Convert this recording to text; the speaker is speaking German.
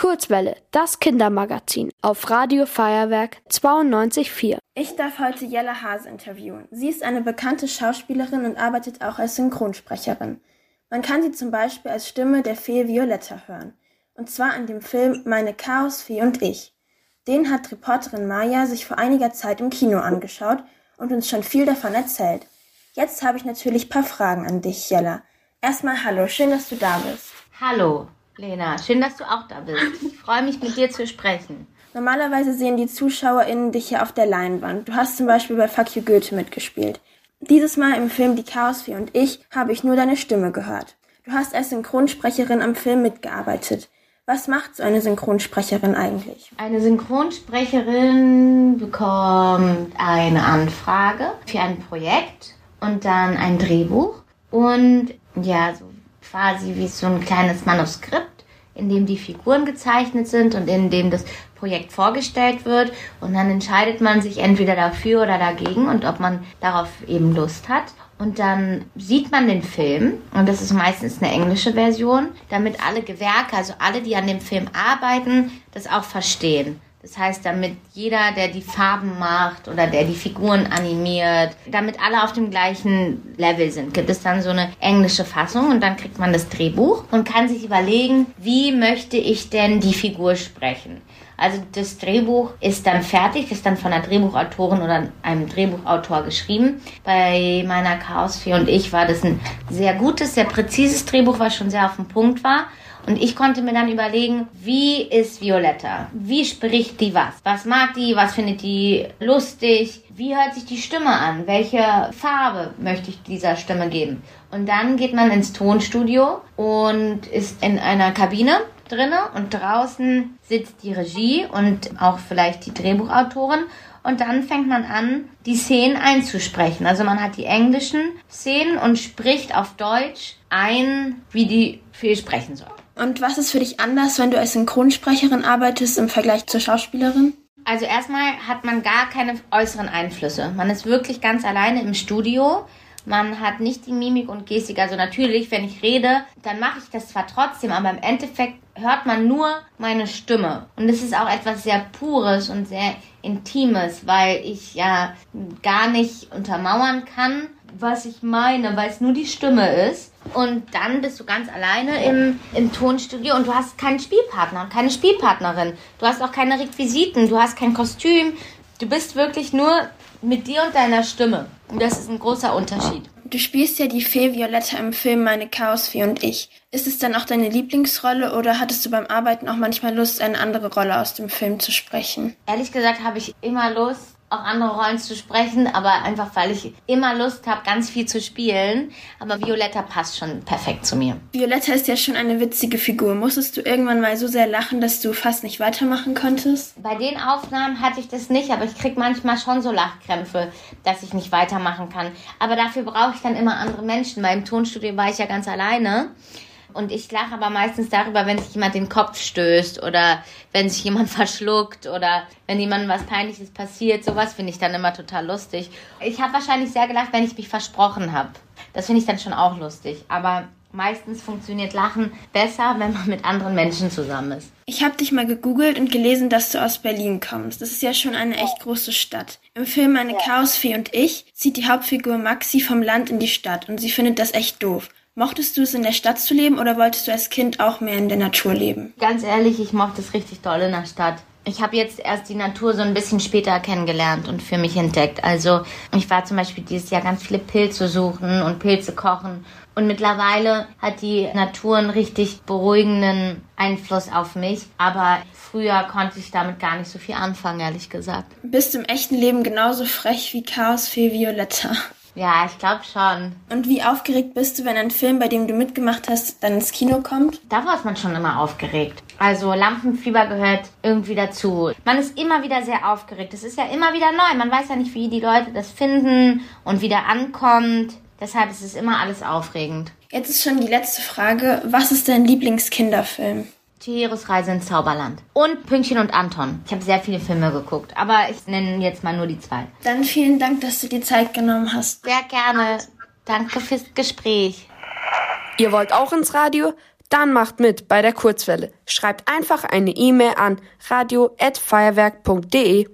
Kurzwelle, das Kindermagazin auf Radio Feuerwerk 92.4. Ich darf heute Jella Hase interviewen. Sie ist eine bekannte Schauspielerin und arbeitet auch als Synchronsprecherin. Man kann sie zum Beispiel als Stimme der Fee Violetta hören. Und zwar in dem Film Meine Chaosfee und ich. Den hat Reporterin Maya sich vor einiger Zeit im Kino angeschaut und uns schon viel davon erzählt. Jetzt habe ich natürlich paar Fragen an dich, Jella. Erstmal hallo, schön, dass du da bist. Hallo. Lena, schön, dass du auch da bist. Ich freue mich, mit dir zu sprechen. Normalerweise sehen die ZuschauerInnen dich ja auf der Leinwand. Du hast zum Beispiel bei Fuck You Goethe mitgespielt. Dieses Mal im Film Die Chaosfee und ich habe ich nur deine Stimme gehört. Du hast als Synchronsprecherin am Film mitgearbeitet. Was macht so eine Synchronsprecherin eigentlich? Eine Synchronsprecherin bekommt eine Anfrage für ein Projekt und dann ein Drehbuch und ja, so quasi wie so ein kleines Manuskript in dem die Figuren gezeichnet sind und in dem das Projekt vorgestellt wird. Und dann entscheidet man sich entweder dafür oder dagegen und ob man darauf eben Lust hat. Und dann sieht man den Film, und das ist meistens eine englische Version, damit alle Gewerke, also alle, die an dem Film arbeiten, das auch verstehen. Das heißt, damit jeder, der die Farben macht oder der die Figuren animiert, damit alle auf dem gleichen Level sind, gibt es dann so eine englische Fassung und dann kriegt man das Drehbuch und kann sich überlegen, wie möchte ich denn die Figur sprechen. Also das Drehbuch ist dann fertig, ist dann von einer Drehbuchautorin oder einem Drehbuchautor geschrieben. Bei meiner Chaosfee und ich war das ein sehr gutes, sehr präzises Drehbuch, was schon sehr auf den Punkt war. Und ich konnte mir dann überlegen, wie ist Violetta? Wie spricht die was? Was mag die? Was findet die lustig? Wie hört sich die Stimme an? Welche Farbe möchte ich dieser Stimme geben? Und dann geht man ins Tonstudio und ist in einer Kabine drinne und draußen sitzt die Regie und auch vielleicht die Drehbuchautorin und dann fängt man an, die Szenen einzusprechen. Also man hat die englischen Szenen und spricht auf Deutsch ein, wie die Fee sprechen soll. Und was ist für dich anders, wenn du als Synchronsprecherin arbeitest im Vergleich zur Schauspielerin? Also erstmal hat man gar keine äußeren Einflüsse. Man ist wirklich ganz alleine im Studio. Man hat nicht die Mimik und Gestik. Also natürlich, wenn ich rede, dann mache ich das zwar trotzdem, aber im Endeffekt hört man nur meine Stimme. Und es ist auch etwas sehr Pures und sehr Intimes, weil ich ja gar nicht untermauern kann, was ich meine, weil es nur die Stimme ist. Und dann bist du ganz alleine im, im Tonstudio und du hast keinen Spielpartner und keine Spielpartnerin. Du hast auch keine Requisiten, du hast kein Kostüm. Du bist wirklich nur mit dir und deiner Stimme. Und das ist ein großer Unterschied. Du spielst ja die Fee Violetta im Film Meine Chaosfee und ich. Ist es dann auch deine Lieblingsrolle oder hattest du beim Arbeiten auch manchmal Lust, eine andere Rolle aus dem Film zu sprechen? Ehrlich gesagt habe ich immer Lust, auch andere Rollen zu sprechen, aber einfach weil ich immer Lust habe, ganz viel zu spielen. Aber Violetta passt schon perfekt zu mir. Violetta ist ja schon eine witzige Figur. Musstest du irgendwann mal so sehr lachen, dass du fast nicht weitermachen konntest? Bei den Aufnahmen hatte ich das nicht, aber ich krieg manchmal schon so Lachkrämpfe, dass ich nicht weitermachen kann. Aber dafür brauche ich dann immer andere Menschen, weil im Tonstudio war ich ja ganz alleine. Und ich lache aber meistens darüber, wenn sich jemand den Kopf stößt oder wenn sich jemand verschluckt oder wenn jemandem was Peinliches passiert. Sowas finde ich dann immer total lustig. Ich habe wahrscheinlich sehr gelacht, wenn ich mich versprochen habe. Das finde ich dann schon auch lustig. Aber meistens funktioniert Lachen besser, wenn man mit anderen Menschen zusammen ist. Ich habe dich mal gegoogelt und gelesen, dass du aus Berlin kommst. Das ist ja schon eine echt große Stadt. Im Film Meine Chaosfee und ich zieht die Hauptfigur Maxi vom Land in die Stadt und sie findet das echt doof. Mochtest du es in der Stadt zu leben oder wolltest du als Kind auch mehr in der Natur leben? Ganz ehrlich, ich mochte es richtig toll in der Stadt. Ich habe jetzt erst die Natur so ein bisschen später kennengelernt und für mich entdeckt. Also ich war zum Beispiel dieses Jahr ganz viele Pilze suchen und Pilze kochen. Und mittlerweile hat die Natur einen richtig beruhigenden Einfluss auf mich. Aber früher konnte ich damit gar nicht so viel anfangen, ehrlich gesagt. Bist im echten Leben genauso frech wie Chaosfee Violetta? Ja, ich glaube schon. Und wie aufgeregt bist du, wenn ein Film, bei dem du mitgemacht hast, dann ins Kino kommt? Da war man schon immer aufgeregt. Also Lampenfieber gehört irgendwie dazu. Man ist immer wieder sehr aufgeregt. Es ist ja immer wieder neu. Man weiß ja nicht, wie die Leute das finden und wie der ankommt. Deshalb ist es immer alles aufregend. Jetzt ist schon die letzte Frage. Was ist dein Lieblingskinderfilm? Chihiros Reise ins Zauberland. Und Pünktchen und Anton. Ich habe sehr viele Filme geguckt, aber ich nenne jetzt mal nur die zwei. Dann vielen Dank, dass du dir Zeit genommen hast. Sehr gerne. Danke fürs Gespräch. Ihr wollt auch ins Radio? Dann macht mit bei der Kurzwelle. Schreibt einfach eine E-Mail an radio@feuerwerk.de.